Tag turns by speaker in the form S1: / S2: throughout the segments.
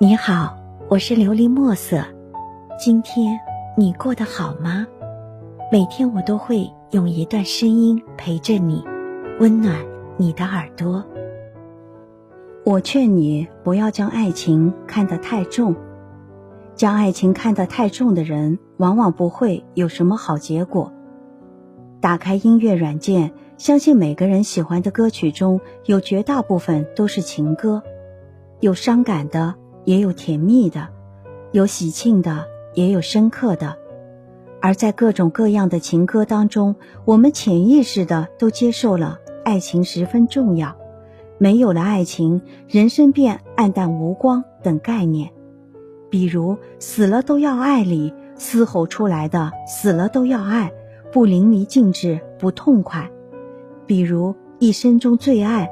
S1: 你好，我是琉璃墨色。今天你过得好吗？每天我都会用一段声音陪着你，温暖你的耳朵。
S2: 我劝你不要将爱情看得太重，将爱情看得太重的人，往往不会有什么好结果。打开音乐软件，相信每个人喜欢的歌曲中有绝大部分都是情歌，有伤感的。也有甜蜜的，有喜庆的，也有深刻的。而在各种各样的情歌当中，我们潜意识的都接受了爱情十分重要，没有了爱情，人生便黯淡无光等概念。比如“死了都要爱”里嘶吼出来的“死了都要爱”，不淋漓尽致，不痛快。比如一生中最爱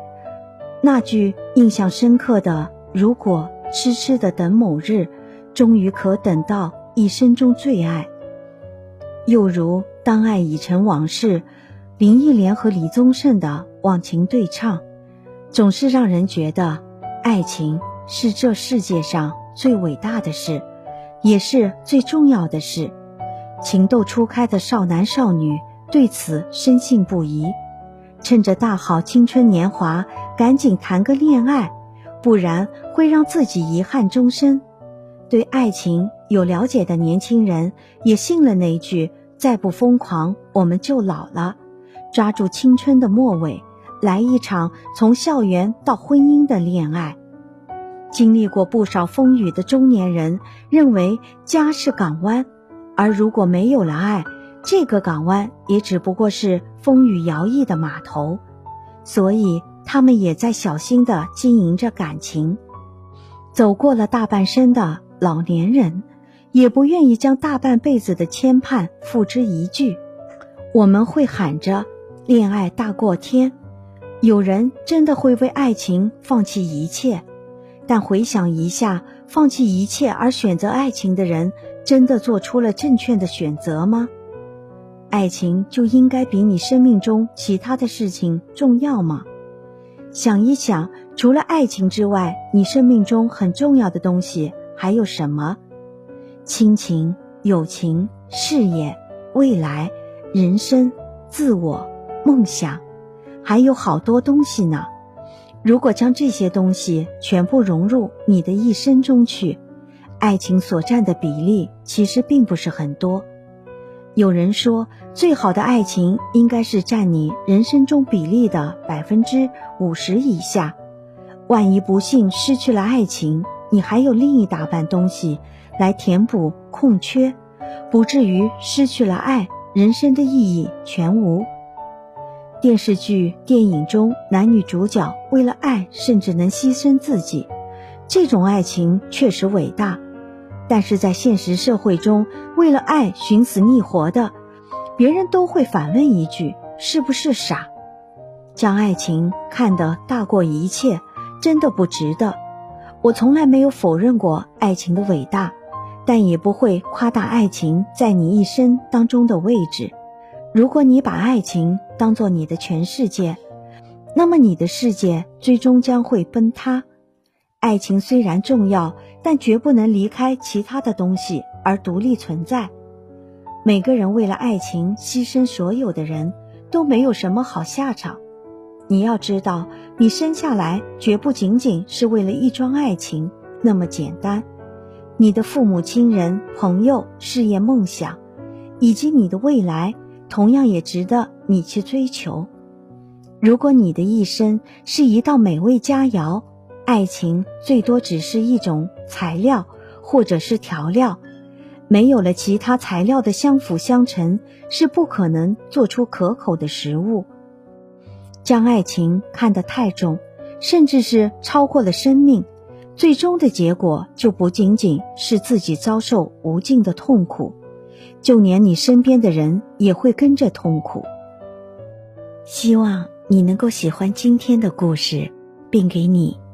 S2: 那句印象深刻的“如果”。痴痴的等某日，终于可等到一生中最爱。又如当爱已成往事，林忆莲和李宗盛的忘情对唱，总是让人觉得爱情是这世界上最伟大的事，也是最重要的事。情窦初开的少男少女对此深信不疑，趁着大好青春年华，赶紧谈个恋爱。不然会让自己遗憾终身。对爱情有了解的年轻人也信了那句“再不疯狂，我们就老了”。抓住青春的末尾，来一场从校园到婚姻的恋爱。经历过不少风雨的中年人认为家是港湾，而如果没有了爱，这个港湾也只不过是风雨摇曳的码头。所以。他们也在小心地经营着感情，走过了大半生的老年人，也不愿意将大半辈子的牵绊付之一炬。我们会喊着“恋爱大过天”，有人真的会为爱情放弃一切，但回想一下，放弃一切而选择爱情的人，真的做出了正确的选择吗？爱情就应该比你生命中其他的事情重要吗？想一想，除了爱情之外，你生命中很重要的东西还有什么？亲情、友情、事业、未来、人生、自我、梦想，还有好多东西呢。如果将这些东西全部融入你的一生中去，爱情所占的比例其实并不是很多。有人说，最好的爱情应该是占你人生中比例的百分之五十以下。万一不幸失去了爱情，你还有另一大半东西来填补空缺，不至于失去了爱，人生的意义全无。电视剧、电影中男女主角为了爱甚至能牺牲自己，这种爱情确实伟大。但是在现实社会中，为了爱寻死觅活的，别人都会反问一句：“是不是傻？”将爱情看得大过一切，真的不值得。我从来没有否认过爱情的伟大，但也不会夸大爱情在你一生当中的位置。如果你把爱情当做你的全世界，那么你的世界最终将会崩塌。爱情虽然重要，但绝不能离开其他的东西而独立存在。每个人为了爱情牺牲所有的人，都没有什么好下场。你要知道，你生下来绝不仅仅是为了一桩爱情那么简单。你的父母亲人、朋友、事业梦想，以及你的未来，同样也值得你去追求。如果你的一生是一道美味佳肴，爱情最多只是一种材料，或者是调料，没有了其他材料的相辅相成，是不可能做出可口的食物。将爱情看得太重，甚至是超过了生命，最终的结果就不仅仅是自己遭受无尽的痛苦，就连你身边的人也会跟着痛苦。希望你能够喜欢今天的故事，并给你。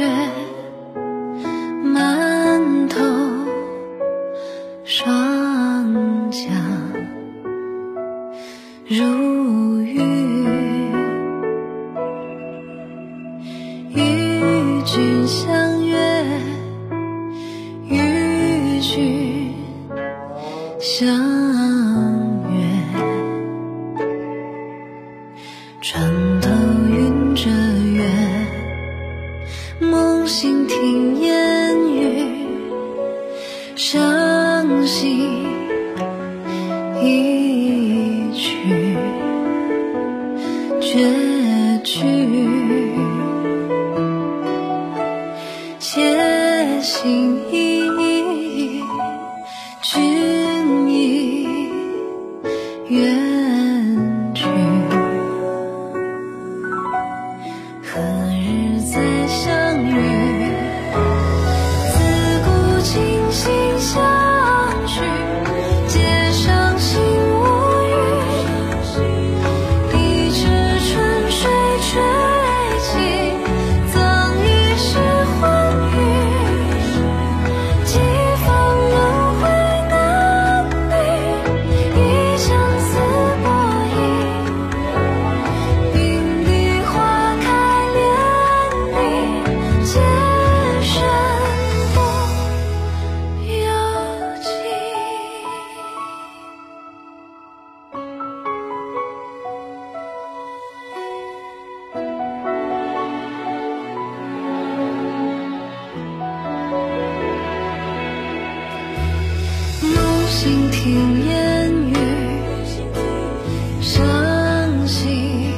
S3: 月伤心一曲绝听烟雨，伤心。